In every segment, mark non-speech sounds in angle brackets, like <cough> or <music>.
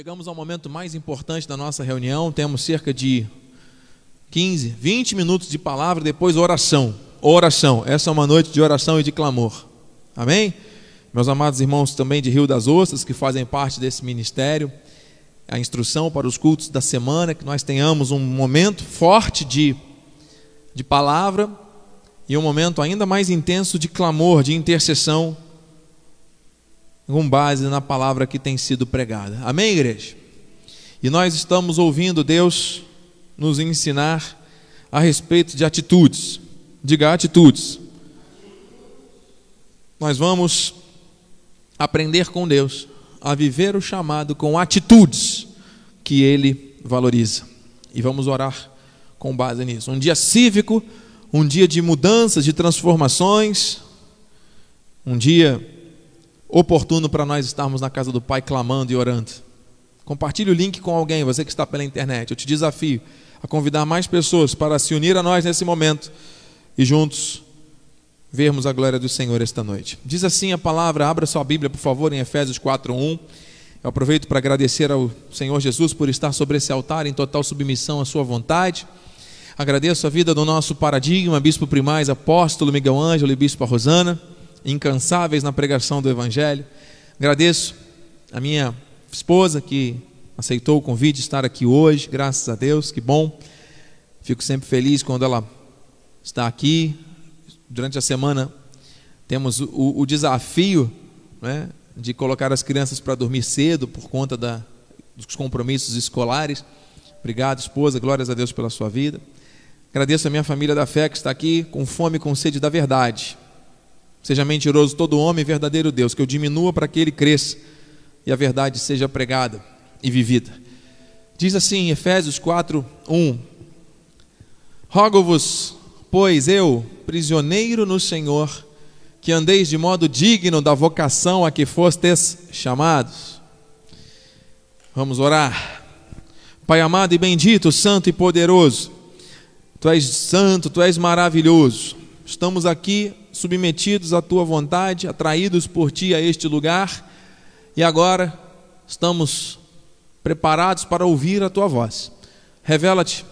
Chegamos ao momento mais importante da nossa reunião. Temos cerca de 15, 20 minutos de palavra, depois oração. Oração. Essa é uma noite de oração e de clamor. Amém? Meus amados irmãos também de Rio das Ostras, que fazem parte desse ministério, a instrução para os cultos da semana, que nós tenhamos um momento forte de, de palavra e um momento ainda mais intenso de clamor, de intercessão com base na palavra que tem sido pregada. Amém, igreja? E nós estamos ouvindo Deus nos ensinar a respeito de atitudes. Diga atitudes. Nós vamos aprender com Deus a viver o chamado com atitudes que Ele valoriza. E vamos orar com base nisso. Um dia cívico, um dia de mudanças, de transformações, um dia oportuno para nós estarmos na casa do Pai clamando e orando. Compartilhe o link com alguém, você que está pela internet. Eu te desafio a convidar mais pessoas para se unir a nós nesse momento e juntos vermos a glória do Senhor esta noite. Diz assim a palavra, abra sua Bíblia, por favor, em Efésios 4:1. Eu aproveito para agradecer ao Senhor Jesus por estar sobre esse altar em total submissão à sua vontade. Agradeço a vida do nosso paradigma, bispo primaz, apóstolo Miguel Ângelo e bispo Rosana incansáveis na pregação do Evangelho. Agradeço a minha esposa que aceitou o convite de estar aqui hoje, graças a Deus, que bom. Fico sempre feliz quando ela está aqui. Durante a semana temos o, o desafio né, de colocar as crianças para dormir cedo por conta da, dos compromissos escolares. Obrigado, esposa, glórias a Deus pela sua vida. Agradeço a minha família da fé que está aqui com fome e com sede da verdade. Seja mentiroso todo homem, verdadeiro Deus, que eu diminua para que ele cresça e a verdade seja pregada e vivida. Diz assim em Efésios 4, 1: Rogo-vos, pois eu, prisioneiro no Senhor, que andeis de modo digno da vocação a que fostes chamados. Vamos orar. Pai amado e bendito, santo e poderoso, Tu és santo, Tu és maravilhoso. Estamos aqui submetidos à tua vontade, atraídos por ti a este lugar, e agora estamos preparados para ouvir a tua voz. Revela-te,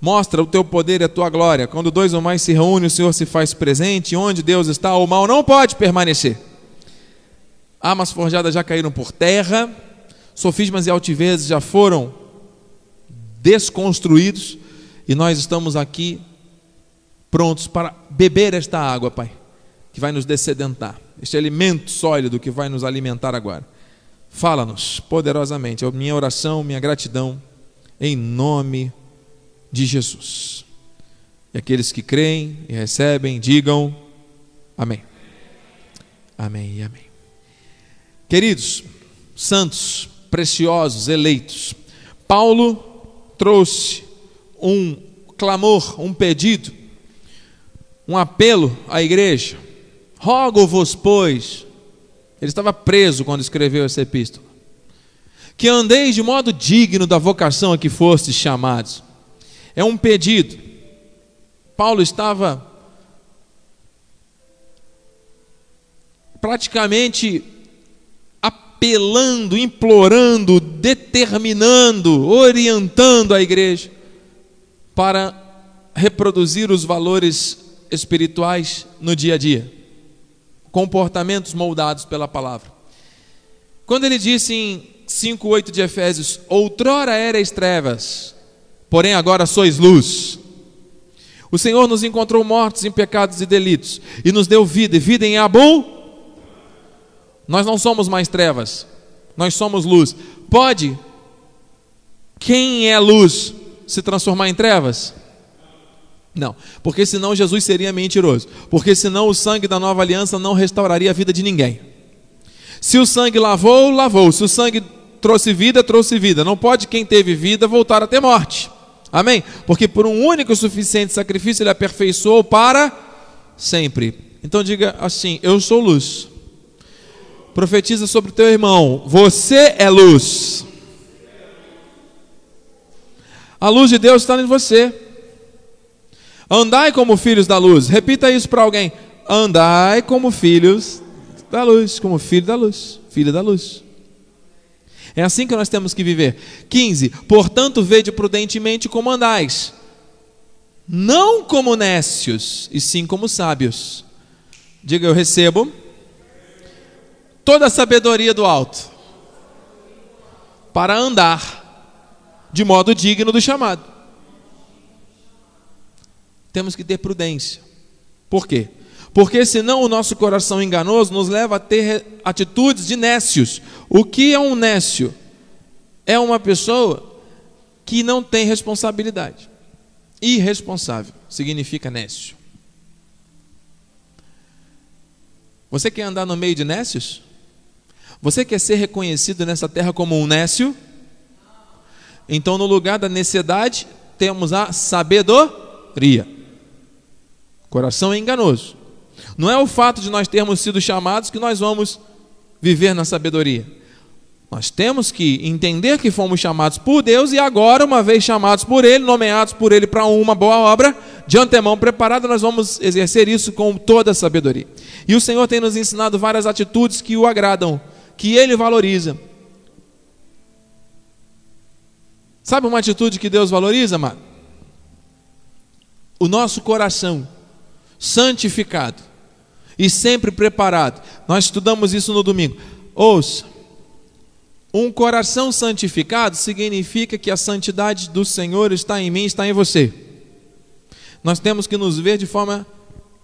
mostra o teu poder e a tua glória. Quando dois ou mais se reúnem, o Senhor se faz presente, onde Deus está, o mal não pode permanecer. Armas forjadas já caíram por terra, sofismas e altivezes já foram desconstruídos, e nós estamos aqui prontos para beber esta água, Pai, que vai nos descedentar, este alimento sólido que vai nos alimentar agora. Fala-nos poderosamente, é minha oração, minha gratidão, em nome de Jesus. E aqueles que creem e recebem, digam amém. Amém e amém. Queridos, santos, preciosos, eleitos, Paulo trouxe um clamor, um pedido um apelo à igreja. Rogo-vos, pois, ele estava preso quando escreveu essa epístola, que andeis de modo digno da vocação a que fostes chamados. É um pedido. Paulo estava praticamente apelando, implorando, determinando, orientando a igreja para reproduzir os valores espirituais no dia a dia, comportamentos moldados pela palavra. Quando ele disse em 5:8 de Efésios: "Outrora erais trevas, porém agora sois luz". O Senhor nos encontrou mortos em pecados e delitos e nos deu vida, e vida em abundância. Nós não somos mais trevas, nós somos luz. Pode quem é luz se transformar em trevas? Não, porque senão Jesus seria mentiroso. Porque senão o sangue da nova aliança não restauraria a vida de ninguém. Se o sangue lavou, lavou. Se o sangue trouxe vida, trouxe vida. Não pode quem teve vida voltar a ter morte. Amém? Porque por um único e suficiente sacrifício ele aperfeiçoou para sempre. Então diga assim: Eu sou luz. Profetiza sobre o teu irmão: Você é luz. A luz de Deus está em você. Andai como filhos da luz. Repita isso para alguém. Andai como filhos da luz, como filho da luz, filho da luz. É assim que nós temos que viver. 15. Portanto, vede prudentemente como andais, não como nécios, e sim como sábios. Diga, eu recebo toda a sabedoria do alto para andar de modo digno do chamado. Temos que ter prudência. Por quê? Porque senão o nosso coração enganoso nos leva a ter atitudes de nécios. O que é um nécio? É uma pessoa que não tem responsabilidade. Irresponsável significa nécio. Você quer andar no meio de nécios? Você quer ser reconhecido nessa terra como um nécio? Então, no lugar da necessidade, temos a sabedoria. Coração é enganoso. Não é o fato de nós termos sido chamados que nós vamos viver na sabedoria. Nós temos que entender que fomos chamados por Deus e agora, uma vez chamados por Ele, nomeados por Ele para uma boa obra, de antemão preparada, nós vamos exercer isso com toda a sabedoria. E o Senhor tem nos ensinado várias atitudes que o agradam que ele valoriza. Sabe uma atitude que Deus valoriza, amado? O nosso coração santificado e sempre preparado. Nós estudamos isso no domingo. Ouça. Um coração santificado significa que a santidade do Senhor está em mim, está em você. Nós temos que nos ver de forma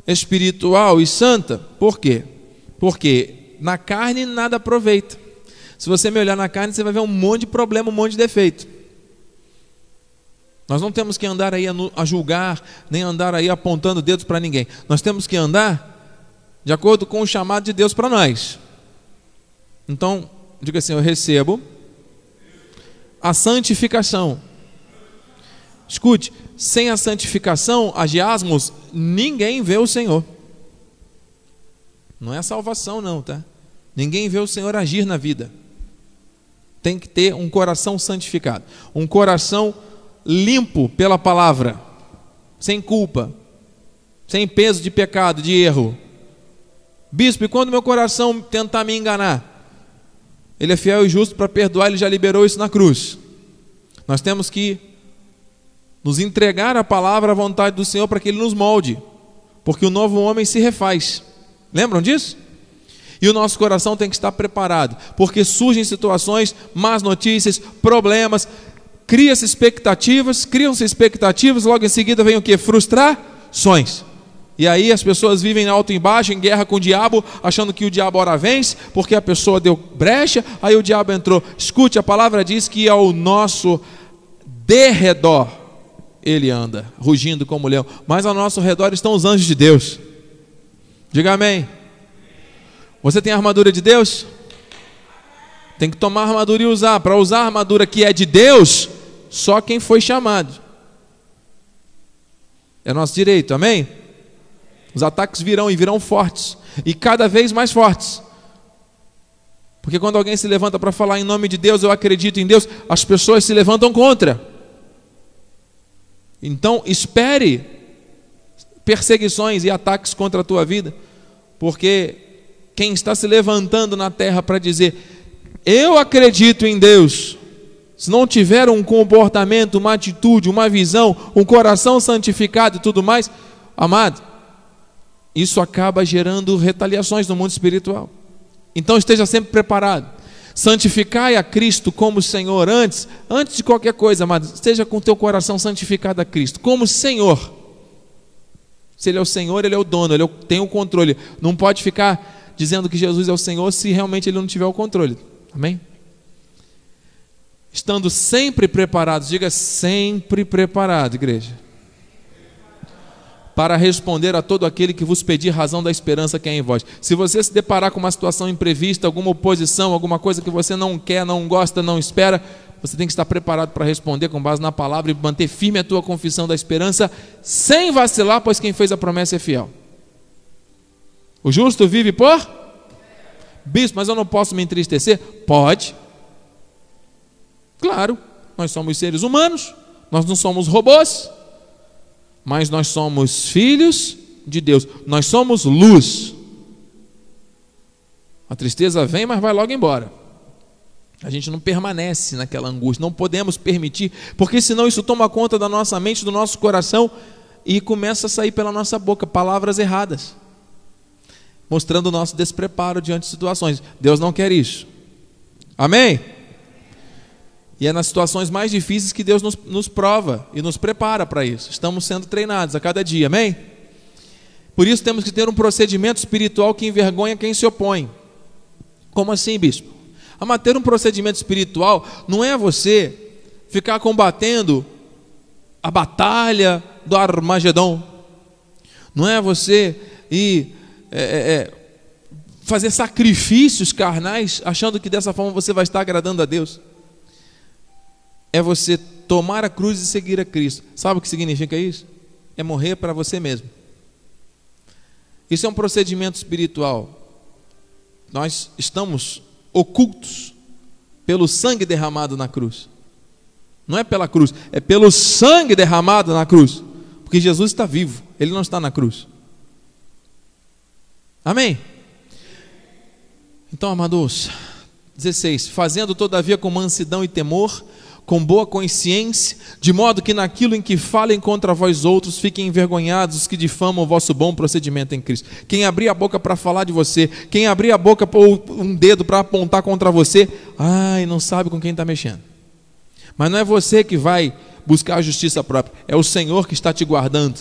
espiritual e santa. Por quê? Porque na carne nada aproveita. Se você me olhar na carne, você vai ver um monte de problema, um monte de defeito. Nós não temos que andar aí a, julgar, nem andar aí apontando dedos para ninguém. Nós temos que andar de acordo com o chamado de Deus para nós. Então, diga assim: eu recebo a santificação. Escute, sem a santificação, agiasmos, ninguém vê o Senhor. Não é salvação, não, tá? Ninguém vê o Senhor agir na vida. Tem que ter um coração santificado, um coração limpo pela palavra, sem culpa, sem peso de pecado, de erro. Bispo, e quando meu coração tentar me enganar? Ele é fiel e justo para perdoar, ele já liberou isso na cruz. Nós temos que nos entregar a palavra, à vontade do Senhor, para que Ele nos molde, porque o novo homem se refaz. Lembram disso? E o nosso coração tem que estar preparado, porque surgem situações, más notícias, problemas, cria-se expectativas, criam-se expectativas, logo em seguida vem o que? Frustrações. E aí as pessoas vivem alto e baixo, em guerra com o diabo, achando que o diabo ora vence, porque a pessoa deu brecha, aí o diabo entrou. Escute, a palavra diz que ao nosso derredor ele anda, rugindo como leão, mas ao nosso redor estão os anjos de Deus. Diga amém. Você tem a armadura de Deus? Tem que tomar armadura e usar. Para usar a armadura que é de Deus, só quem foi chamado. É nosso direito, amém? Os ataques virão e virão fortes, e cada vez mais fortes. Porque quando alguém se levanta para falar em nome de Deus, eu acredito em Deus, as pessoas se levantam contra. Então, espere perseguições e ataques contra a tua vida, porque quem está se levantando na terra para dizer, eu acredito em Deus, se não tiver um comportamento, uma atitude, uma visão, um coração santificado e tudo mais, amado, isso acaba gerando retaliações no mundo espiritual. Então esteja sempre preparado. Santificai a Cristo como Senhor antes, antes de qualquer coisa, amado, esteja com o teu coração santificado a Cristo como Senhor. Se Ele é o Senhor, Ele é o dono, Ele é tem o controle. Não pode ficar dizendo que Jesus é o Senhor se realmente Ele não tiver o controle. Amém? Estando sempre preparados, diga sempre preparado, igreja. Para responder a todo aquele que vos pedir razão da esperança que é em vós. Se você se deparar com uma situação imprevista, alguma oposição, alguma coisa que você não quer, não gosta, não espera, você tem que estar preparado para responder com base na palavra e manter firme a tua confissão da esperança, sem vacilar, pois quem fez a promessa é fiel. O justo vive por? Bispo, mas eu não posso me entristecer? Pode. Claro, nós somos seres humanos, nós não somos robôs, mas nós somos filhos de Deus, nós somos luz. A tristeza vem, mas vai logo embora. A gente não permanece naquela angústia, não podemos permitir, porque senão isso toma conta da nossa mente, do nosso coração e começa a sair pela nossa boca palavras erradas, mostrando o nosso despreparo diante de situações. Deus não quer isso. Amém? E é nas situações mais difíceis que Deus nos, nos prova e nos prepara para isso. Estamos sendo treinados a cada dia, amém? Por isso temos que ter um procedimento espiritual que envergonha quem se opõe. Como assim, bispo? A ter um procedimento espiritual não é você ficar combatendo a batalha do Armagedon. Não é você ir é, é, é, fazer sacrifícios carnais achando que dessa forma você vai estar agradando a Deus é você tomar a cruz e seguir a Cristo. Sabe o que significa isso? É morrer para você mesmo. Isso é um procedimento espiritual. Nós estamos ocultos pelo sangue derramado na cruz. Não é pela cruz, é pelo sangue derramado na cruz. Porque Jesus está vivo, ele não está na cruz. Amém? Então, amados, 16: Fazendo todavia com mansidão e temor, com boa consciência, de modo que naquilo em que falem contra vós outros fiquem envergonhados os que difamam o vosso bom procedimento em Cristo. Quem abrir a boca para falar de você, quem abrir a boca ou um dedo para apontar contra você, ai, não sabe com quem está mexendo. Mas não é você que vai buscar a justiça própria, é o Senhor que está te guardando.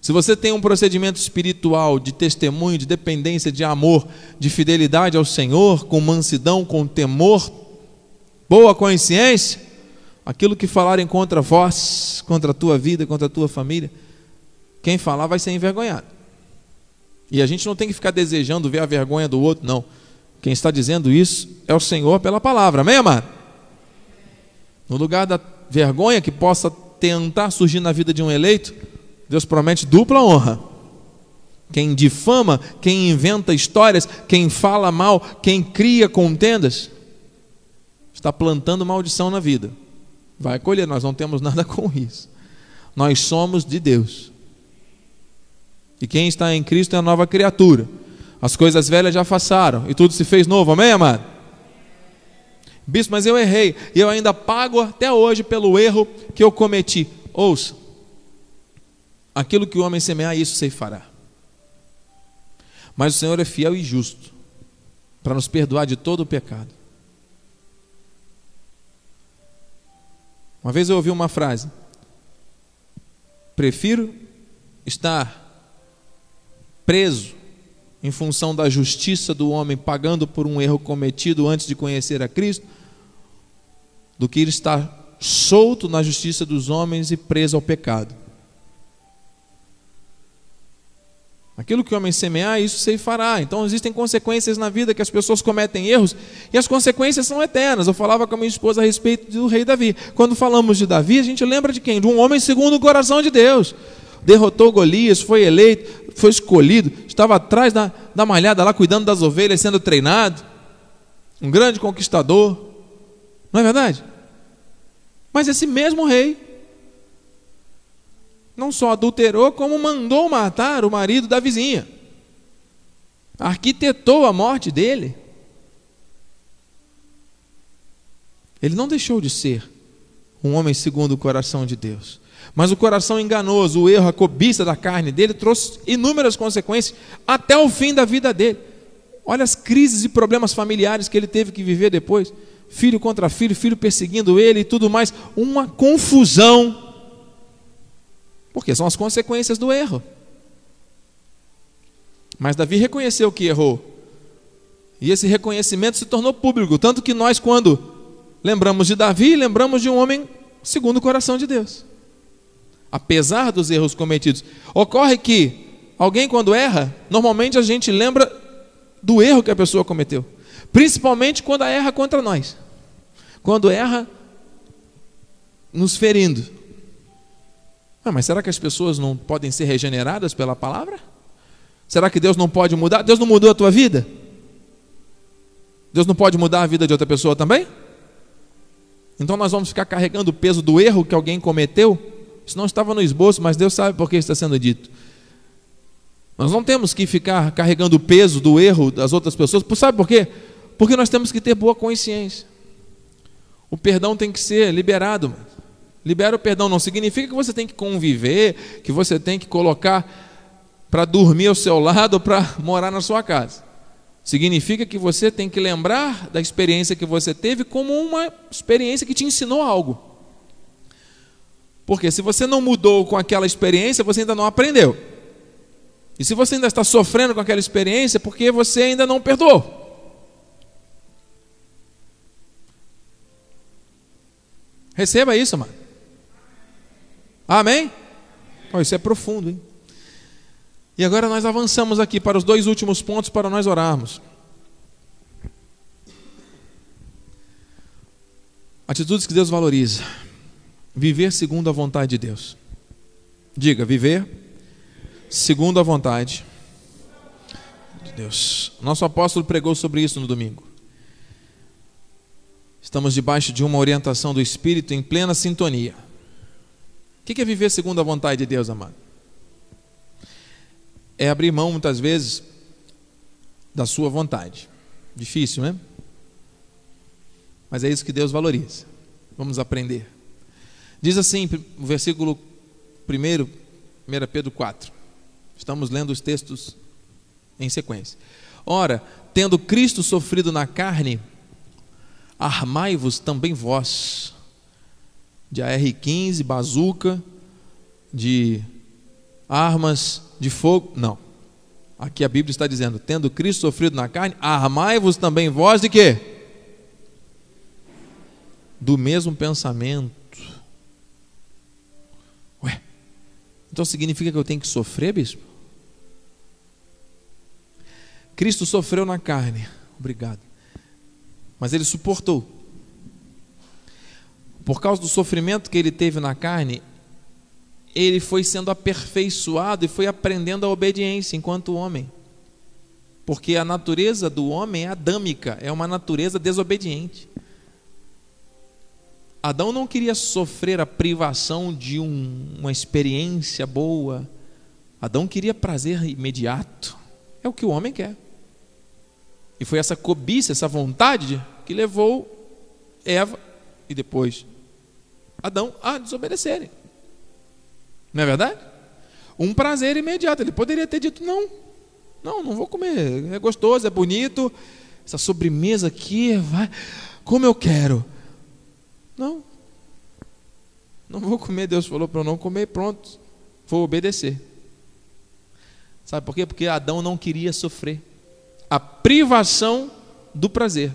Se você tem um procedimento espiritual de testemunho, de dependência, de amor, de fidelidade ao Senhor, com mansidão, com temor, boa consciência, aquilo que falarem contra vós, contra a tua vida, contra a tua família, quem falar vai ser envergonhado. E a gente não tem que ficar desejando ver a vergonha do outro, não. Quem está dizendo isso é o Senhor pela palavra, amém, amado? No lugar da vergonha que possa tentar surgir na vida de um eleito, Deus promete dupla honra. Quem difama, quem inventa histórias, quem fala mal, quem cria contendas, está plantando maldição na vida. Vai colher, nós não temos <laughs> nada com isso. Nós somos de Deus. E quem está em Cristo é a nova criatura. As coisas velhas já passaram e tudo se fez novo. Amém, amado? Bispo, mas eu errei e eu ainda pago até hoje pelo erro que eu cometi. Ouça, aquilo que o homem semear, isso se fará. Mas o Senhor é fiel e justo para nos perdoar de todo o pecado. Uma vez eu ouvi uma frase: prefiro estar preso em função da justiça do homem pagando por um erro cometido antes de conhecer a Cristo, do que estar solto na justiça dos homens e preso ao pecado. Aquilo que o homem semear, isso se fará. Então existem consequências na vida que as pessoas cometem erros e as consequências são eternas. Eu falava com a minha esposa a respeito do rei Davi. Quando falamos de Davi, a gente lembra de quem? De um homem segundo o coração de Deus. Derrotou Golias, foi eleito, foi escolhido, estava atrás da, da malhada lá, cuidando das ovelhas, sendo treinado. Um grande conquistador. Não é verdade? Mas esse mesmo rei não só adulterou, como mandou matar o marido da vizinha. Arquitetou a morte dele. Ele não deixou de ser um homem segundo o coração de Deus. Mas o coração enganoso, o erro, a cobiça da carne dele trouxe inúmeras consequências até o fim da vida dele. Olha as crises e problemas familiares que ele teve que viver depois. Filho contra filho, filho perseguindo ele e tudo mais. Uma confusão porque são as consequências do erro. Mas Davi reconheceu que errou. E esse reconhecimento se tornou público. Tanto que nós, quando lembramos de Davi, lembramos de um homem segundo o coração de Deus. Apesar dos erros cometidos. Ocorre que alguém, quando erra, normalmente a gente lembra do erro que a pessoa cometeu. Principalmente quando erra contra nós. Quando erra nos ferindo ah, mas será que as pessoas não podem ser regeneradas pela palavra? Será que Deus não pode mudar? Deus não mudou a tua vida? Deus não pode mudar a vida de outra pessoa também? Então nós vamos ficar carregando o peso do erro que alguém cometeu? Isso não estava no esboço, mas Deus sabe por que está sendo dito. Nós não temos que ficar carregando o peso do erro das outras pessoas. Sabe por quê? Porque nós temos que ter boa consciência. O perdão tem que ser liberado. Libera o perdão. Não significa que você tem que conviver, que você tem que colocar para dormir ao seu lado ou para morar na sua casa. Significa que você tem que lembrar da experiência que você teve como uma experiência que te ensinou algo. Porque se você não mudou com aquela experiência, você ainda não aprendeu. E se você ainda está sofrendo com aquela experiência, é porque você ainda não perdoou. Receba isso, mano. Amém? Isso é profundo, hein? E agora nós avançamos aqui para os dois últimos pontos para nós orarmos. Atitudes que Deus valoriza. Viver segundo a vontade de Deus. Diga, viver segundo a vontade de Deus. Nosso apóstolo pregou sobre isso no domingo. Estamos debaixo de uma orientação do Espírito em plena sintonia. O que é viver segundo a vontade de Deus, amado? É abrir mão, muitas vezes, da sua vontade. Difícil, né? Mas é isso que Deus valoriza. Vamos aprender. Diz assim, o versículo 1, 1 Pedro 4. Estamos lendo os textos em sequência. Ora, tendo Cristo sofrido na carne, armai-vos também vós, de AR-15, bazuca, de armas de fogo. Não. Aqui a Bíblia está dizendo: tendo Cristo sofrido na carne, armai-vos também vós de quê? Do mesmo pensamento. Ué, então significa que eu tenho que sofrer, bispo? Cristo sofreu na carne. Obrigado mas ele suportou. Por causa do sofrimento que ele teve na carne, ele foi sendo aperfeiçoado e foi aprendendo a obediência enquanto homem. Porque a natureza do homem é adâmica, é uma natureza desobediente. Adão não queria sofrer a privação de um, uma experiência boa. Adão queria prazer imediato. É o que o homem quer. E foi essa cobiça, essa vontade que levou Eva e depois Adão a desobedecerem. Não é verdade? Um prazer imediato. Ele poderia ter dito: não, não, não vou comer. É gostoso, é bonito. Essa sobremesa aqui, vai, como eu quero. Não, não vou comer. Deus falou para eu não comer, pronto, vou obedecer. Sabe por quê? Porque Adão não queria sofrer a privação do prazer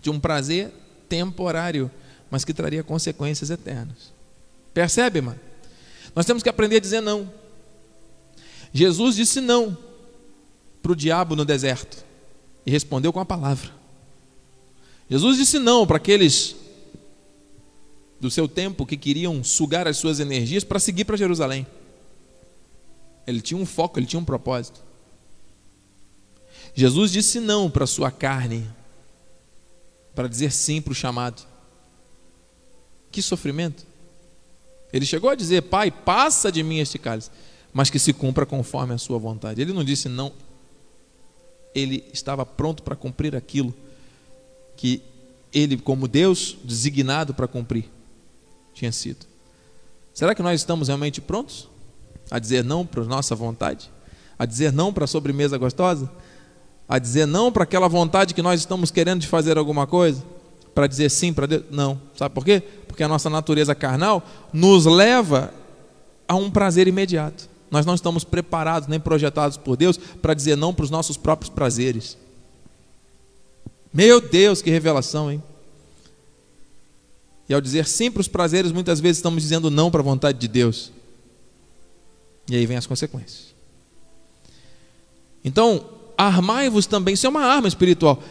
de um prazer temporário, mas que traria consequências eternas. Percebe, mano? Nós temos que aprender a dizer não. Jesus disse não para o diabo no deserto e respondeu com a palavra. Jesus disse não para aqueles do seu tempo que queriam sugar as suas energias para seguir para Jerusalém. Ele tinha um foco, ele tinha um propósito. Jesus disse não para a sua carne, para dizer sim para o chamado. Que sofrimento! Ele chegou a dizer: Pai, passa de mim este cálice, mas que se cumpra conforme a Sua vontade. Ele não disse não, ele estava pronto para cumprir aquilo que ele, como Deus, designado para cumprir, tinha sido. Será que nós estamos realmente prontos a dizer não para a nossa vontade? A dizer não para a sobremesa gostosa? a dizer não para aquela vontade que nós estamos querendo de fazer alguma coisa, para dizer sim para Deus? Não. Sabe por quê? Porque a nossa natureza carnal nos leva a um prazer imediato. Nós não estamos preparados nem projetados por Deus para dizer não para os nossos próprios prazeres. Meu Deus, que revelação, hein? E ao dizer sim para os prazeres, muitas vezes estamos dizendo não para a vontade de Deus. E aí vem as consequências. Então, armai-vos também, isso é uma arma espiritual,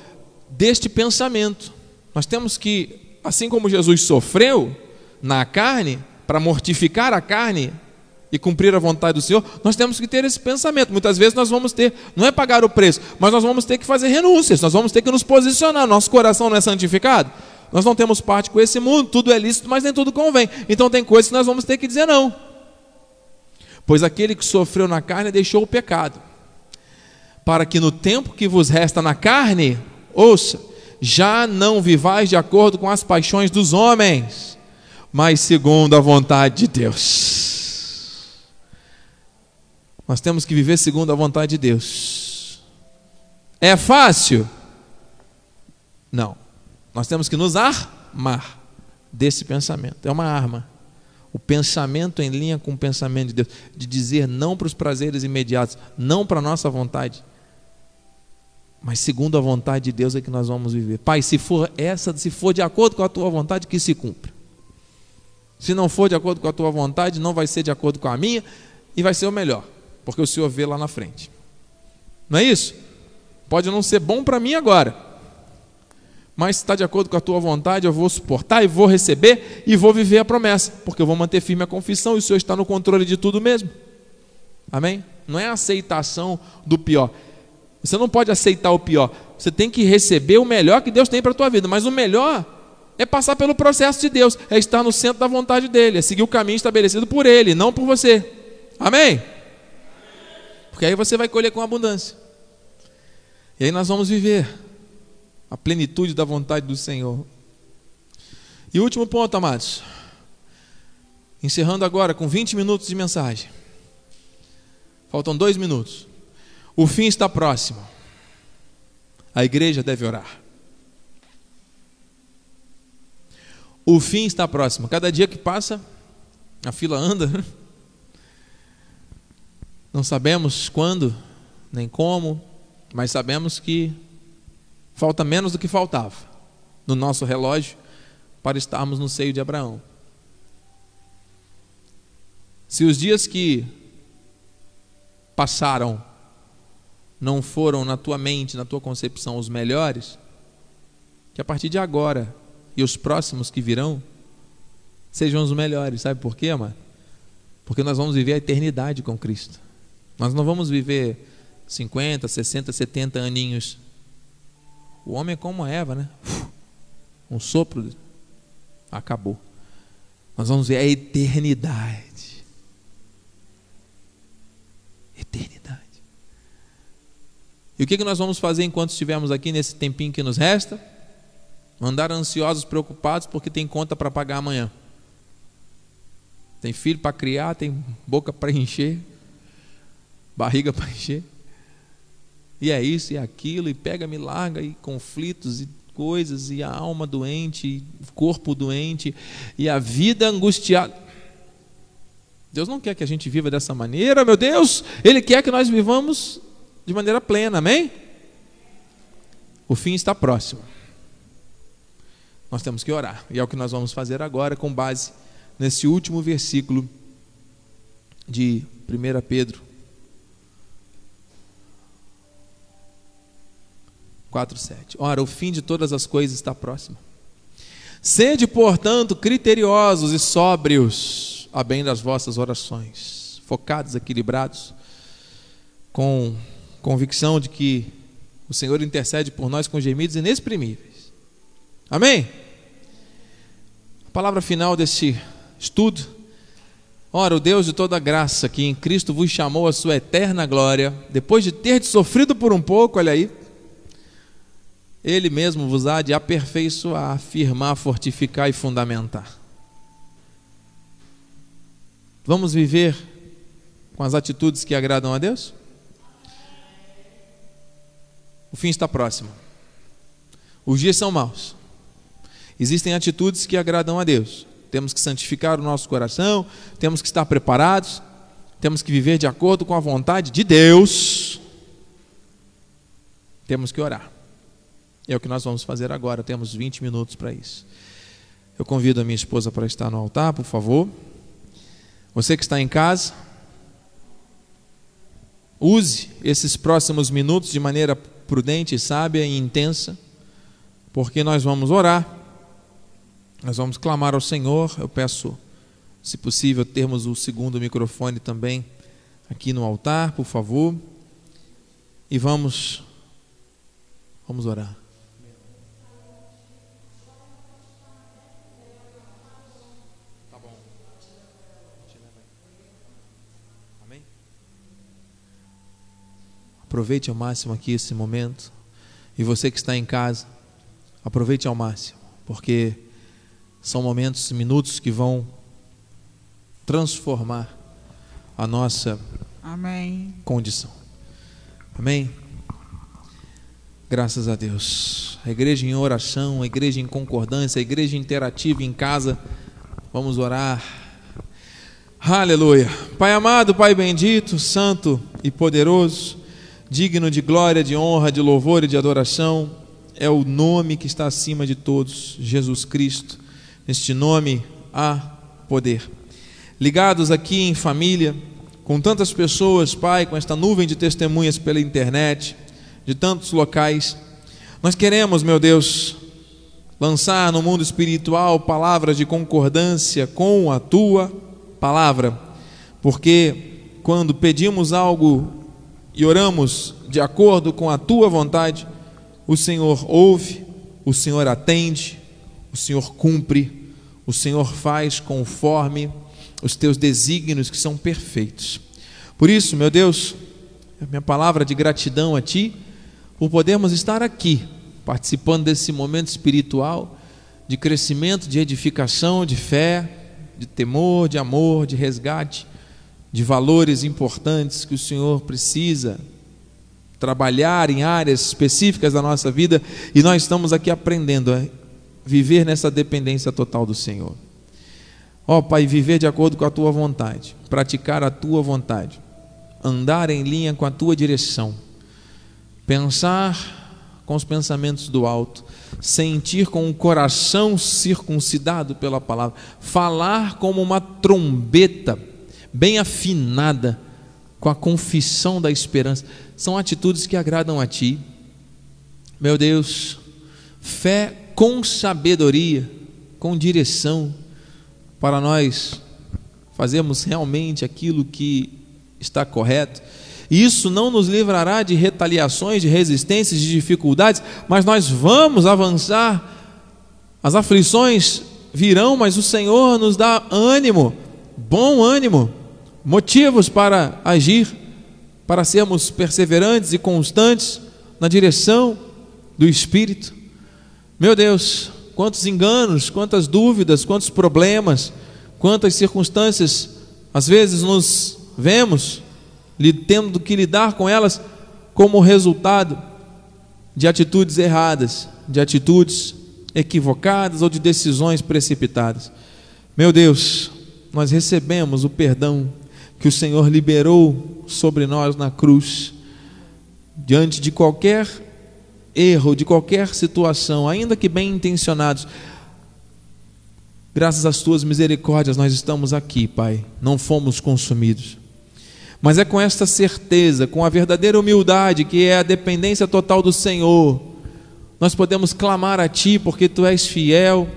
deste pensamento. Nós temos que, assim como Jesus sofreu na carne, para mortificar a carne e cumprir a vontade do Senhor, nós temos que ter esse pensamento. Muitas vezes nós vamos ter, não é pagar o preço, mas nós vamos ter que fazer renúncias, nós vamos ter que nos posicionar. Nosso coração não é santificado, nós não temos parte com esse mundo, tudo é lícito, mas nem tudo convém. Então tem coisas que nós vamos ter que dizer não. Pois aquele que sofreu na carne deixou o pecado para que no tempo que vos resta na carne, ouça, já não vivais de acordo com as paixões dos homens, mas segundo a vontade de Deus. Nós temos que viver segundo a vontade de Deus. É fácil? Não. Nós temos que nos armar desse pensamento. É uma arma. O pensamento em linha com o pensamento de Deus, de dizer não para os prazeres imediatos, não para a nossa vontade, mas segundo a vontade de Deus é que nós vamos viver. Pai, se for essa, se for de acordo com a tua vontade, que se cumpra. Se não for de acordo com a tua vontade, não vai ser de acordo com a minha e vai ser o melhor, porque o Senhor vê lá na frente. Não é isso? Pode não ser bom para mim agora, mas se está de acordo com a tua vontade, eu vou suportar e vou receber e vou viver a promessa, porque eu vou manter firme a confissão e o Senhor está no controle de tudo mesmo. Amém? Não é a aceitação do pior. Você não pode aceitar o pior. Você tem que receber o melhor que Deus tem para a tua vida. Mas o melhor é passar pelo processo de Deus, é estar no centro da vontade dele, é seguir o caminho estabelecido por ele, não por você. Amém? Porque aí você vai colher com abundância. E aí nós vamos viver a plenitude da vontade do Senhor. E último ponto, amados. Encerrando agora com 20 minutos de mensagem. Faltam dois minutos. O fim está próximo. A igreja deve orar. O fim está próximo. Cada dia que passa, a fila anda. Não sabemos quando, nem como, mas sabemos que Falta menos do que faltava no nosso relógio para estarmos no seio de Abraão. Se os dias que passaram não foram na tua mente, na tua concepção, os melhores, que a partir de agora e os próximos que virão sejam os melhores. Sabe por quê, mano? Porque nós vamos viver a eternidade com Cristo. Nós não vamos viver 50, 60, 70 aninhos o homem é como Eva, né? Um sopro, acabou. Nós vamos ver a eternidade. Eternidade. E o que nós vamos fazer enquanto estivermos aqui nesse tempinho que nos resta? Andar ansiosos, preocupados, porque tem conta para pagar amanhã. Tem filho para criar, tem boca para encher, barriga para encher e é isso e aquilo, e pega, me larga, e conflitos e coisas, e a alma doente, e o corpo doente, e a vida angustiada. Deus não quer que a gente viva dessa maneira, meu Deus, Ele quer que nós vivamos de maneira plena, amém? O fim está próximo. Nós temos que orar, e é o que nós vamos fazer agora, com base nesse último versículo de 1 Pedro 4, 7. Ora, o fim de todas as coisas está próximo. Sede, portanto, criteriosos e sóbrios, a bem das vossas orações, focados, equilibrados, com convicção de que o Senhor intercede por nós com gemidos inexprimíveis. Amém? A palavra final desse estudo. Ora, o Deus de toda graça, que em Cristo vos chamou a sua eterna glória, depois de ter sofrido por um pouco, olha aí, ele mesmo vos há de aperfeiçoar, afirmar, fortificar e fundamentar. Vamos viver com as atitudes que agradam a Deus? O fim está próximo. Os dias são maus. Existem atitudes que agradam a Deus. Temos que santificar o nosso coração, temos que estar preparados, temos que viver de acordo com a vontade de Deus. Temos que orar. É o que nós vamos fazer agora, temos 20 minutos para isso. Eu convido a minha esposa para estar no altar, por favor. Você que está em casa, use esses próximos minutos de maneira prudente, sábia e intensa, porque nós vamos orar, nós vamos clamar ao Senhor. Eu peço, se possível, termos o segundo microfone também aqui no altar, por favor, e vamos, vamos orar. Aproveite ao máximo aqui esse momento E você que está em casa, aproveite ao máximo, porque são momentos, minutos que vão transformar a nossa Amém. condição. Amém? Graças a Deus. A igreja em oração, a igreja em concordância, a igreja interativa em casa. Vamos orar. Aleluia. Pai amado, Pai bendito, santo e poderoso, digno de glória, de honra, de louvor e de adoração, é o nome que está acima de todos, Jesus Cristo. Neste nome há poder. Ligados aqui em família, com tantas pessoas, Pai, com esta nuvem de testemunhas pela internet, de tantos locais. Nós queremos, meu Deus, lançar no mundo espiritual palavras de concordância com a tua palavra, porque quando pedimos algo e oramos de acordo com a tua vontade, o Senhor ouve, o Senhor atende, o Senhor cumpre, o Senhor faz conforme os teus desígnios que são perfeitos. Por isso, meu Deus, a minha palavra de gratidão a ti por podermos estar aqui, participando desse momento espiritual de crescimento, de edificação, de fé, de temor, de amor, de resgate, de valores importantes que o Senhor precisa trabalhar em áreas específicas da nossa vida e nós estamos aqui aprendendo a viver nessa dependência total do Senhor. Ó oh, Pai, viver de acordo com a tua vontade, praticar a tua vontade, andar em linha com a tua direção pensar com os pensamentos do alto, sentir com o coração circuncidado pela palavra, falar como uma trombeta bem afinada com a confissão da esperança, são atitudes que agradam a ti. Meu Deus, fé com sabedoria, com direção, para nós fazermos realmente aquilo que está correto isso não nos livrará de retaliações, de resistências, de dificuldades, mas nós vamos avançar. As aflições virão, mas o Senhor nos dá ânimo, bom ânimo, motivos para agir, para sermos perseverantes e constantes na direção do Espírito. Meu Deus, quantos enganos, quantas dúvidas, quantos problemas, quantas circunstâncias às vezes nos vemos tendo que lidar com elas como resultado de atitudes erradas, de atitudes equivocadas ou de decisões precipitadas. Meu Deus, nós recebemos o perdão que o Senhor liberou sobre nós na cruz, diante de qualquer erro, de qualquer situação, ainda que bem intencionados. Graças às tuas misericórdias, nós estamos aqui, Pai, não fomos consumidos. Mas é com esta certeza, com a verdadeira humildade, que é a dependência total do Senhor, nós podemos clamar a Ti, porque Tu és fiel,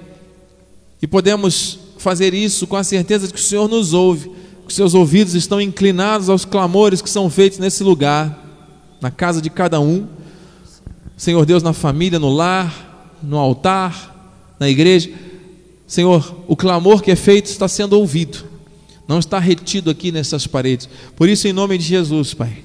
e podemos fazer isso com a certeza de que o Senhor nos ouve, que seus ouvidos estão inclinados aos clamores que são feitos nesse lugar, na casa de cada um, Senhor Deus, na família, no lar, no altar, na igreja. Senhor, o clamor que é feito está sendo ouvido não está retido aqui nessas paredes. Por isso, em nome de Jesus, Pai,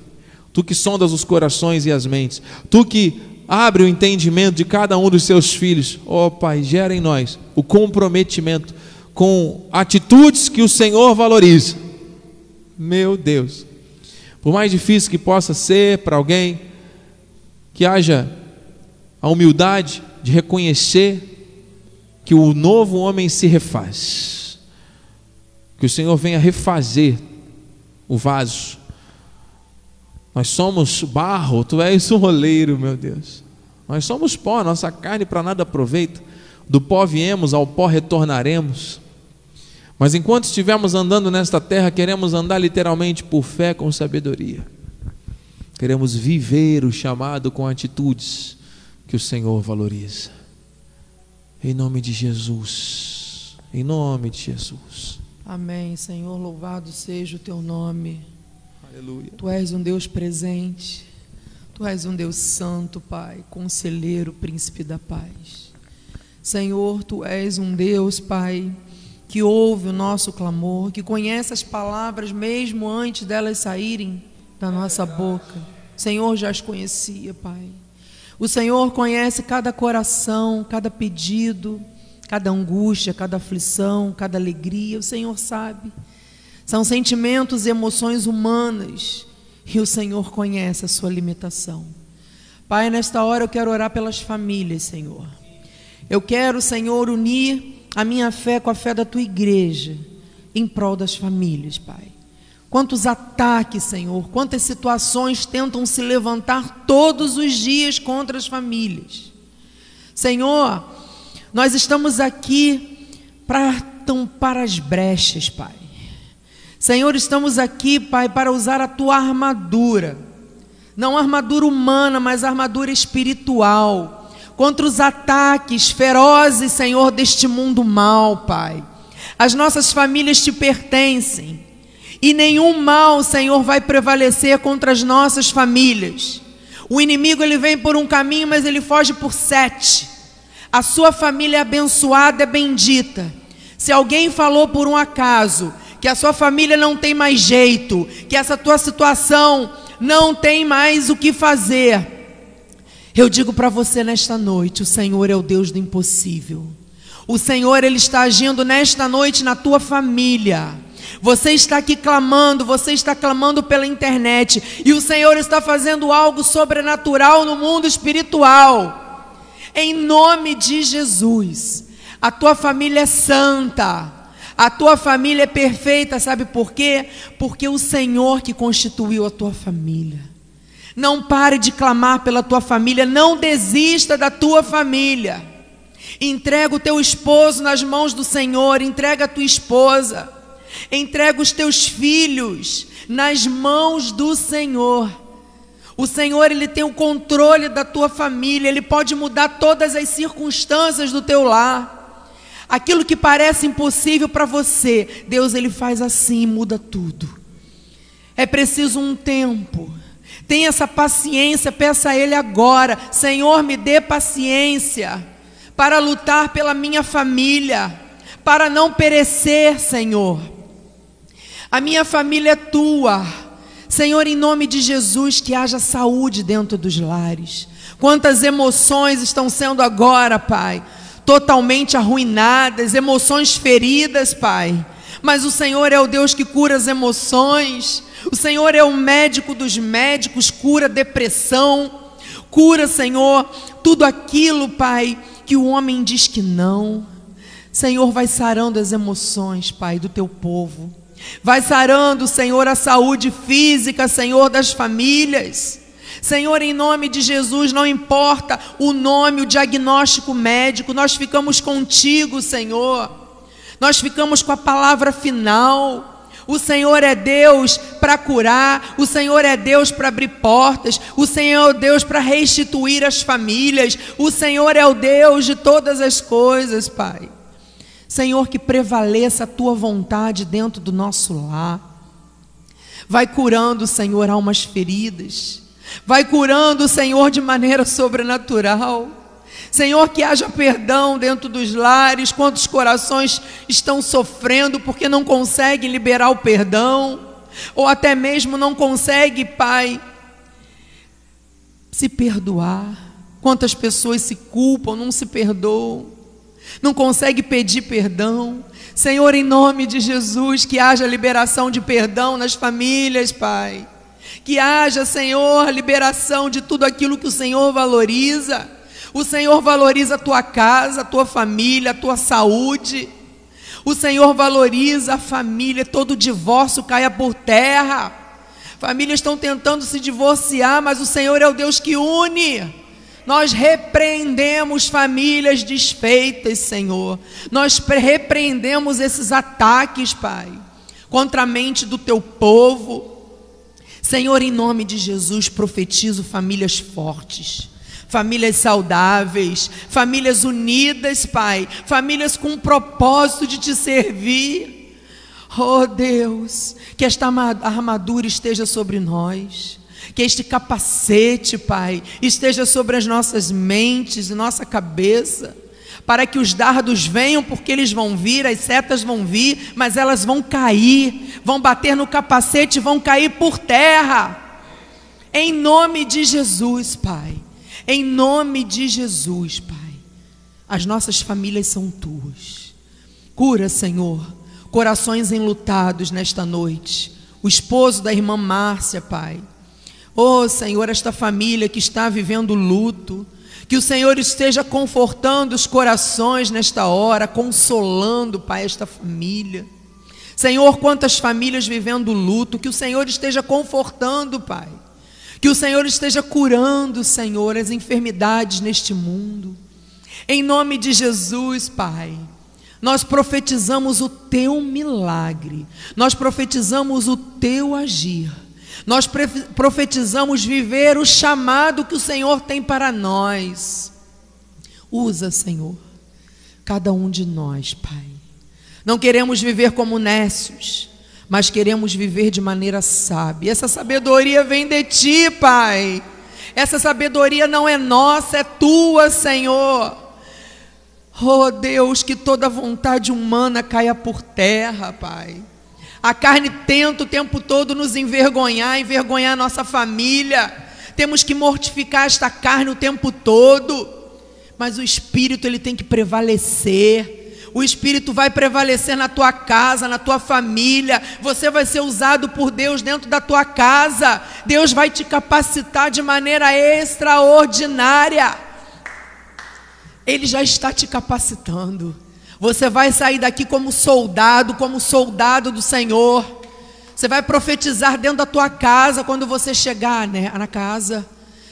tu que sondas os corações e as mentes, tu que abre o entendimento de cada um dos seus filhos, ó oh, Pai, gera em nós o comprometimento com atitudes que o Senhor valoriza. Meu Deus, por mais difícil que possa ser para alguém, que haja a humildade de reconhecer que o novo homem se refaz que o Senhor venha refazer o vaso. Nós somos barro, tu és o roleiro, meu Deus. Nós somos pó, nossa carne para nada aproveita. Do pó viemos, ao pó retornaremos. Mas enquanto estivermos andando nesta terra, queremos andar literalmente por fé com sabedoria. Queremos viver o chamado com atitudes que o Senhor valoriza. Em nome de Jesus. Em nome de Jesus. Amém, Senhor, louvado seja o teu nome. Aleluia. Tu és um Deus presente. Tu és um Deus santo, Pai, conselheiro, príncipe da paz. Senhor, tu és um Deus, Pai, que ouve o nosso clamor, que conhece as palavras mesmo antes delas saírem da nossa boca. Senhor já as conhecia, Pai. O Senhor conhece cada coração, cada pedido, cada angústia, cada aflição, cada alegria. O Senhor sabe. São sentimentos e emoções humanas e o Senhor conhece a sua limitação. Pai, nesta hora eu quero orar pelas famílias, Senhor. Eu quero, Senhor, unir a minha fé com a fé da tua igreja em prol das famílias, Pai. Quantos ataques, Senhor, quantas situações tentam se levantar todos os dias contra as famílias. Senhor, nós estamos aqui para tampar as brechas, Pai. Senhor, estamos aqui, Pai, para usar a tua armadura. Não armadura humana, mas armadura espiritual. Contra os ataques ferozes, Senhor, deste mundo mal, Pai. As nossas famílias te pertencem. E nenhum mal, Senhor, vai prevalecer contra as nossas famílias. O inimigo ele vem por um caminho, mas ele foge por sete. A sua família é abençoada, é bendita. Se alguém falou por um acaso que a sua família não tem mais jeito, que essa tua situação não tem mais o que fazer, eu digo para você nesta noite: o Senhor é o Deus do impossível. O Senhor ele está agindo nesta noite na tua família. Você está aqui clamando, você está clamando pela internet, e o Senhor está fazendo algo sobrenatural no mundo espiritual. Em nome de Jesus, a tua família é santa, a tua família é perfeita, sabe por quê? Porque o Senhor que constituiu a tua família. Não pare de clamar pela tua família, não desista da tua família. Entrega o teu esposo nas mãos do Senhor, entrega a tua esposa. Entrega os teus filhos nas mãos do Senhor. O Senhor, Ele tem o controle da tua família, Ele pode mudar todas as circunstâncias do teu lar. Aquilo que parece impossível para você, Deus, Ele faz assim, muda tudo. É preciso um tempo. Tenha essa paciência, peça a Ele agora: Senhor, me dê paciência para lutar pela minha família, para não perecer, Senhor. A minha família é tua. Senhor, em nome de Jesus, que haja saúde dentro dos lares. Quantas emoções estão sendo agora, Pai, totalmente arruinadas, emoções feridas, Pai. Mas o Senhor é o Deus que cura as emoções. O Senhor é o médico dos médicos, cura depressão, cura, Senhor, tudo aquilo, Pai, que o homem diz que não. Senhor, vai sarando as emoções, Pai, do teu povo. Vai sarando, Senhor, a saúde física, Senhor, das famílias. Senhor, em nome de Jesus, não importa o nome, o diagnóstico médico, nós ficamos contigo, Senhor. Nós ficamos com a palavra final. O Senhor é Deus para curar, o Senhor é Deus para abrir portas, o Senhor é Deus para restituir as famílias, o Senhor é o Deus de todas as coisas, Pai. Senhor, que prevaleça a tua vontade dentro do nosso lar. Vai curando, Senhor, almas feridas. Vai curando, Senhor, de maneira sobrenatural. Senhor, que haja perdão dentro dos lares, quantos corações estão sofrendo porque não conseguem liberar o perdão, ou até mesmo não conseguem, Pai, se perdoar. Quantas pessoas se culpam, não se perdoam não consegue pedir perdão. Senhor, em nome de Jesus, que haja liberação de perdão nas famílias, Pai. Que haja, Senhor, liberação de tudo aquilo que o Senhor valoriza. O Senhor valoriza a tua casa, a tua família, a tua saúde. O Senhor valoriza a família, todo divórcio caia por terra. Famílias estão tentando se divorciar, mas o Senhor é o Deus que une. Nós repreendemos famílias desfeitas, Senhor. Nós repreendemos esses ataques, Pai, contra a mente do teu povo. Senhor, em nome de Jesus, profetizo famílias fortes famílias saudáveis, famílias unidas, Pai, famílias com o propósito de te servir. Oh Deus, que esta armadura esteja sobre nós que este capacete, Pai, esteja sobre as nossas mentes e nossa cabeça, para que os dardos venham, porque eles vão vir, as setas vão vir, mas elas vão cair, vão bater no capacete, vão cair por terra. Em nome de Jesus, Pai. Em nome de Jesus, Pai. As nossas famílias são tuas. Cura, Senhor, corações enlutados nesta noite. O esposo da irmã Márcia, Pai. Oh, Senhor, esta família que está vivendo luto, que o Senhor esteja confortando os corações nesta hora, consolando, Pai, esta família. Senhor, quantas famílias vivendo luto, que o Senhor esteja confortando, Pai. Que o Senhor esteja curando, Senhor, as enfermidades neste mundo. Em nome de Jesus, Pai. Nós profetizamos o teu milagre. Nós profetizamos o teu agir. Nós profetizamos viver o chamado que o Senhor tem para nós. Usa, Senhor, cada um de nós, Pai. Não queremos viver como nécios, mas queremos viver de maneira sábia. Essa sabedoria vem de ti, Pai. Essa sabedoria não é nossa, é tua, Senhor. Oh Deus, que toda vontade humana caia por terra, Pai. A carne tenta o tempo todo nos envergonhar, envergonhar nossa família. Temos que mortificar esta carne o tempo todo. Mas o espírito ele tem que prevalecer. O espírito vai prevalecer na tua casa, na tua família. Você vai ser usado por Deus dentro da tua casa. Deus vai te capacitar de maneira extraordinária. Ele já está te capacitando. Você vai sair daqui como soldado, como soldado do Senhor. Você vai profetizar dentro da tua casa quando você chegar né, na casa.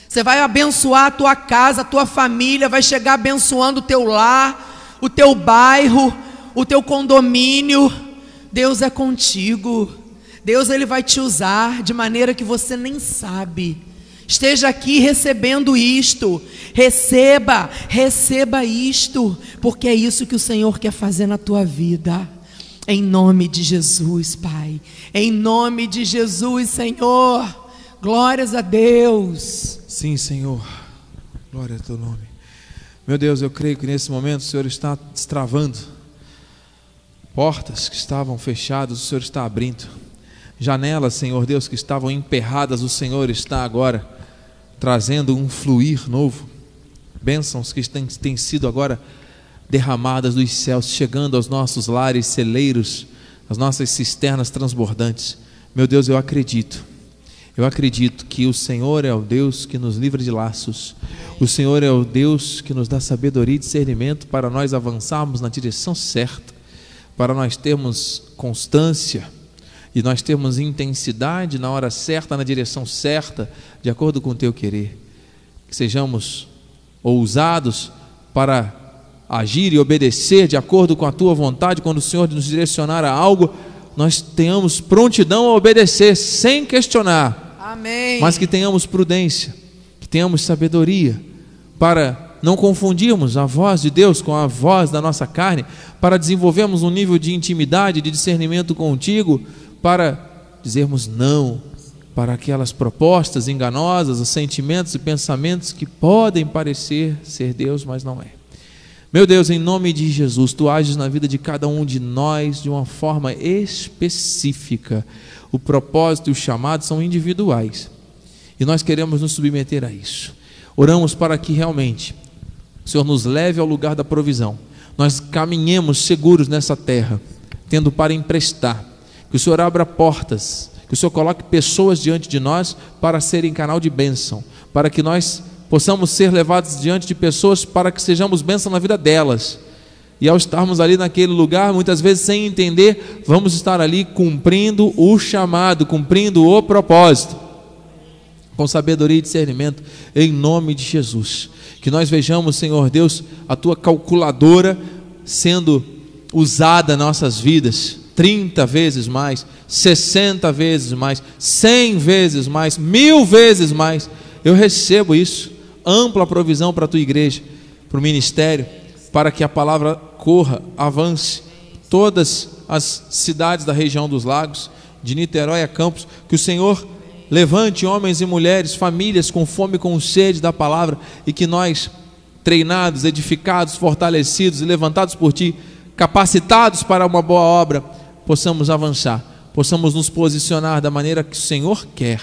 Você vai abençoar a tua casa, a tua família, vai chegar abençoando o teu lar, o teu bairro, o teu condomínio. Deus é contigo. Deus ele vai te usar de maneira que você nem sabe. Esteja aqui recebendo isto. Receba, receba isto, porque é isso que o Senhor quer fazer na tua vida. Em nome de Jesus, Pai. Em nome de Jesus, Senhor. Glórias a Deus. Sim, Senhor. Glória ao teu nome. Meu Deus, eu creio que nesse momento o Senhor está destravando portas que estavam fechadas, o Senhor está abrindo. Janelas, Senhor Deus, que estavam emperradas, o Senhor está agora trazendo um fluir novo. Bênçãos que têm, sido agora derramadas dos céus, chegando aos nossos lares celeiros, às nossas cisternas transbordantes. Meu Deus, eu acredito. Eu acredito que o Senhor é o Deus que nos livra de laços. O Senhor é o Deus que nos dá sabedoria e discernimento para nós avançarmos na direção certa, para nós termos constância e nós termos intensidade na hora certa, na direção certa, de acordo com o teu querer. Que sejamos ousados para agir e obedecer de acordo com a tua vontade, quando o Senhor nos direcionar a algo, nós tenhamos prontidão a obedecer sem questionar. Amém. Mas que tenhamos prudência, que tenhamos sabedoria para não confundirmos a voz de Deus com a voz da nossa carne, para desenvolvermos um nível de intimidade, de discernimento contigo, para dizermos não para aquelas propostas enganosas, os sentimentos e pensamentos que podem parecer ser Deus, mas não é. Meu Deus, em nome de Jesus, tu ages na vida de cada um de nós de uma forma específica. O propósito e o chamado são individuais. E nós queremos nos submeter a isso. Oramos para que realmente o Senhor nos leve ao lugar da provisão. Nós caminhemos seguros nessa terra, tendo para emprestar que o Senhor abra portas, que o Senhor coloque pessoas diante de nós para serem canal de bênção, para que nós possamos ser levados diante de pessoas para que sejamos bênção na vida delas. E ao estarmos ali naquele lugar, muitas vezes sem entender, vamos estar ali cumprindo o chamado, cumprindo o propósito, com sabedoria e discernimento, em nome de Jesus. Que nós vejamos, Senhor Deus, a tua calculadora sendo usada nas nossas vidas 30 vezes mais, 60 vezes mais, 100 vezes mais, mil vezes mais. Eu recebo isso, ampla provisão para a tua igreja, para o ministério, para que a palavra corra, avance. Todas as cidades da região dos lagos, de Niterói a Campos, que o Senhor levante homens e mulheres, famílias com fome e com sede da palavra, e que nós, treinados, edificados, fortalecidos e levantados por Ti, capacitados para uma boa obra, possamos avançar, possamos nos posicionar da maneira que o Senhor quer,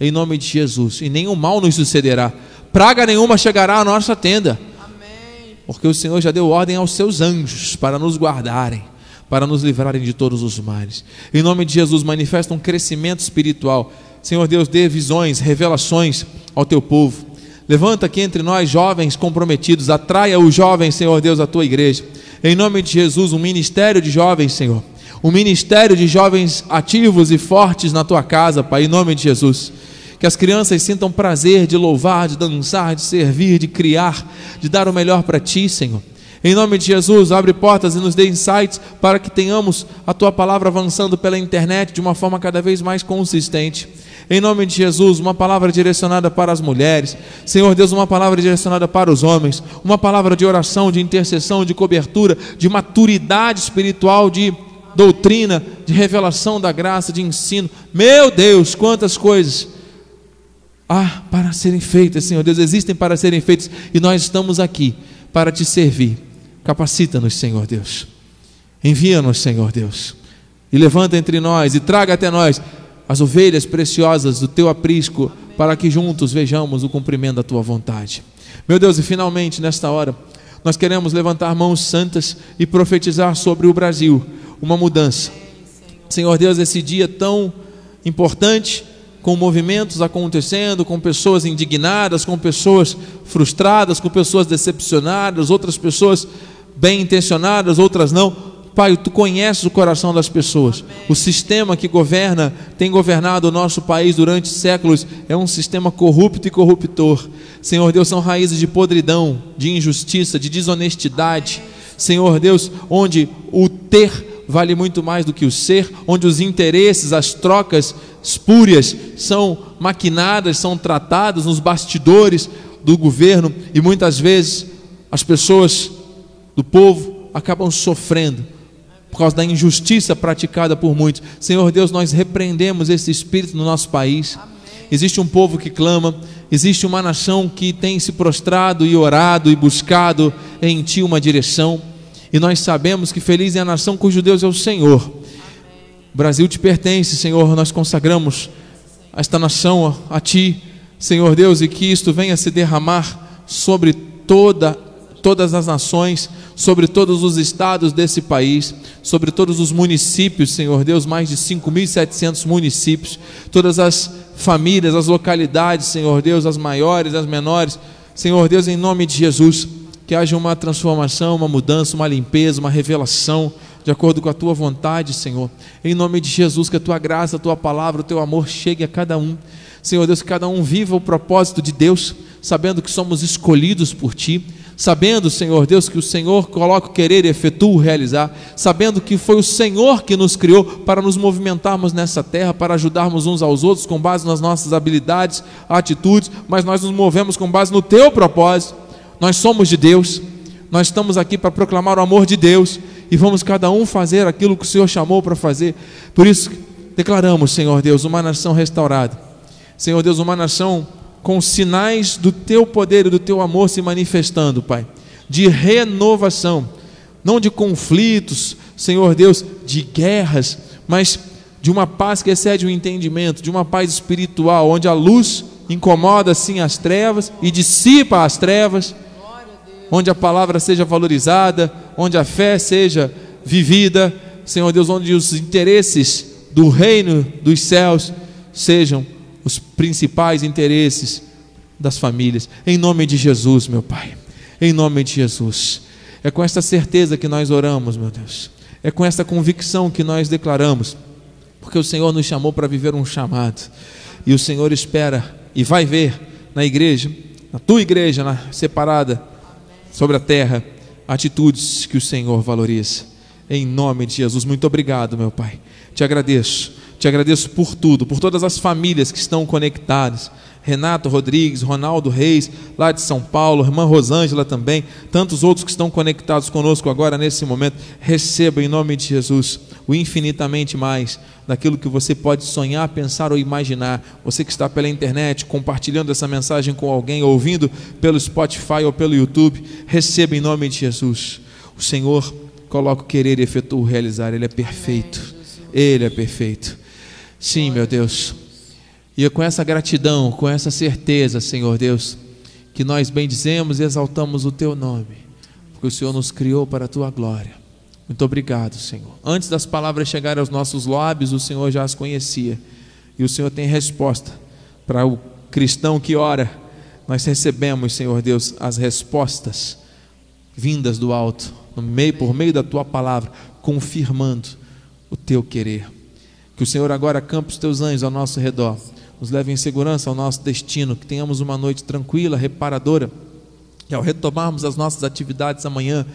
em nome de Jesus, e nenhum mal nos sucederá. praga nenhuma chegará à nossa tenda. Porque o Senhor já deu ordem aos seus anjos para nos guardarem, para nos livrarem de todos os males. Em nome de Jesus, manifesta um crescimento espiritual. Senhor Deus, dê visões, revelações ao teu povo. Levanta aqui entre nós jovens comprometidos, atraia os jovens, Senhor Deus, à tua igreja. Em nome de Jesus, um ministério de jovens, Senhor. Um ministério de jovens ativos e fortes na tua casa, Pai, em nome de Jesus. Que as crianças sintam prazer de louvar, de dançar, de servir, de criar, de dar o melhor para ti, Senhor. Em nome de Jesus, abre portas e nos dê insights para que tenhamos a tua palavra avançando pela internet de uma forma cada vez mais consistente. Em nome de Jesus, uma palavra direcionada para as mulheres. Senhor Deus, uma palavra direcionada para os homens. Uma palavra de oração, de intercessão, de cobertura, de maturidade espiritual, de doutrina, de revelação da graça, de ensino. Meu Deus, quantas coisas há para serem feitas, Senhor Deus, existem para serem feitas e nós estamos aqui para te servir. Capacita-nos, Senhor Deus. Envia-nos, Senhor Deus. E levanta entre nós e traga até nós as ovelhas preciosas do teu aprisco, para que juntos vejamos o cumprimento da tua vontade. Meu Deus, e finalmente nesta hora, nós queremos levantar mãos santas e profetizar sobre o Brasil uma mudança. Senhor Deus, esse dia tão importante, com movimentos acontecendo, com pessoas indignadas, com pessoas frustradas, com pessoas decepcionadas, outras pessoas bem intencionadas, outras não. Pai, tu conheces o coração das pessoas. Amém. O sistema que governa, tem governado o nosso país durante séculos, é um sistema corrupto e corruptor. Senhor Deus, são raízes de podridão, de injustiça, de desonestidade. Senhor Deus, onde o ter vale muito mais do que o ser, onde os interesses, as trocas espúrias são maquinadas, são tratadas nos bastidores do governo e muitas vezes as pessoas do povo acabam sofrendo por causa da injustiça praticada por muitos. Senhor Deus, nós repreendemos esse espírito no nosso país. Existe um povo que clama, existe uma nação que tem se prostrado e orado e buscado em Ti uma direção. E nós sabemos que feliz é a nação cujo Deus é o Senhor. O Brasil te pertence, Senhor. Nós consagramos esta nação a Ti, Senhor Deus, e que isto venha se derramar sobre toda todas as nações, sobre todos os estados desse país, sobre todos os municípios, Senhor Deus, mais de 5.700 municípios, todas as famílias, as localidades, Senhor Deus, as maiores, as menores, Senhor Deus, em nome de Jesus, que haja uma transformação, uma mudança, uma limpeza, uma revelação, de acordo com a tua vontade, Senhor. Em nome de Jesus, que a tua graça, a tua palavra, o teu amor chegue a cada um. Senhor Deus, que cada um viva o propósito de Deus, sabendo que somos escolhidos por ti, sabendo, Senhor Deus, que o Senhor coloca o querer e efetua o realizar, sabendo que foi o Senhor que nos criou para nos movimentarmos nessa terra, para ajudarmos uns aos outros com base nas nossas habilidades, atitudes, mas nós nos movemos com base no teu propósito. Nós somos de Deus, nós estamos aqui para proclamar o amor de Deus e vamos cada um fazer aquilo que o Senhor chamou para fazer. Por isso, declaramos, Senhor Deus, uma nação restaurada. Senhor Deus, uma nação com sinais do teu poder e do teu amor se manifestando, Pai, de renovação, não de conflitos, Senhor Deus, de guerras, mas de uma paz que excede o entendimento, de uma paz espiritual, onde a luz incomoda sim as trevas e dissipa as trevas, onde a palavra seja valorizada, onde a fé seja vivida, Senhor Deus, onde os interesses do reino dos céus sejam os principais interesses das famílias. Em nome de Jesus, meu Pai. Em nome de Jesus. É com esta certeza que nós oramos, meu Deus. É com esta convicção que nós declaramos. Porque o Senhor nos chamou para viver um chamado. E o Senhor espera e vai ver na igreja, na tua igreja, na separada sobre a terra, atitudes que o Senhor valoriza. Em nome de Jesus. Muito obrigado, meu Pai. Te agradeço te agradeço por tudo, por todas as famílias que estão conectadas. Renato Rodrigues, Ronaldo Reis, lá de São Paulo, irmã Rosângela também, tantos outros que estão conectados conosco agora nesse momento. Receba em nome de Jesus o infinitamente mais daquilo que você pode sonhar, pensar ou imaginar. Você que está pela internet, compartilhando essa mensagem com alguém, ouvindo pelo Spotify ou pelo YouTube, receba em nome de Jesus. O Senhor coloca o querer e efetua o realizar, Ele é perfeito. Ele é perfeito. Sim, meu Deus. E com essa gratidão, com essa certeza, Senhor Deus, que nós bendizemos e exaltamos o teu nome, porque o Senhor nos criou para a tua glória. Muito obrigado, Senhor. Antes das palavras chegarem aos nossos lábios, o Senhor já as conhecia. E o Senhor tem resposta para o cristão que ora. Nós recebemos, Senhor Deus, as respostas vindas do alto, no meio, por meio da tua palavra, confirmando o teu querer. Que o Senhor agora campe os teus anjos ao nosso redor, nos leve em segurança ao nosso destino, que tenhamos uma noite tranquila, reparadora, e ao retomarmos as nossas atividades amanhã,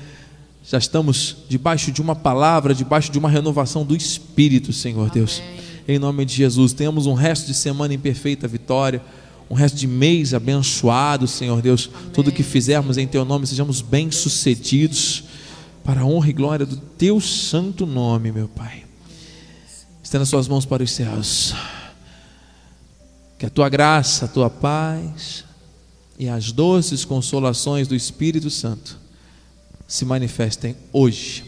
já estamos debaixo de uma palavra, debaixo de uma renovação do Espírito, Senhor Amém. Deus. Em nome de Jesus, tenhamos um resto de semana em perfeita vitória, um resto de mês abençoado, Senhor Deus. Amém. Tudo que fizermos em Teu nome, sejamos bem-sucedidos, para a honra e glória do Teu santo nome, meu Pai. Estenda suas mãos para os céus. Que a Tua graça, a Tua paz e as doces consolações do Espírito Santo se manifestem hoje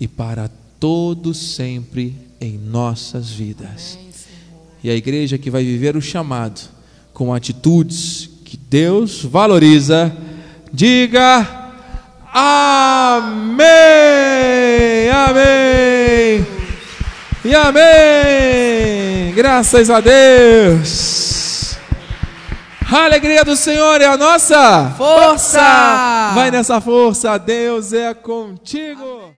e para todos sempre em nossas vidas. E a igreja que vai viver o chamado com atitudes que Deus valoriza, diga amém, amém e amém. Graças a Deus. A alegria do Senhor é a nossa força. Vai nessa força, Deus é contigo. Amém.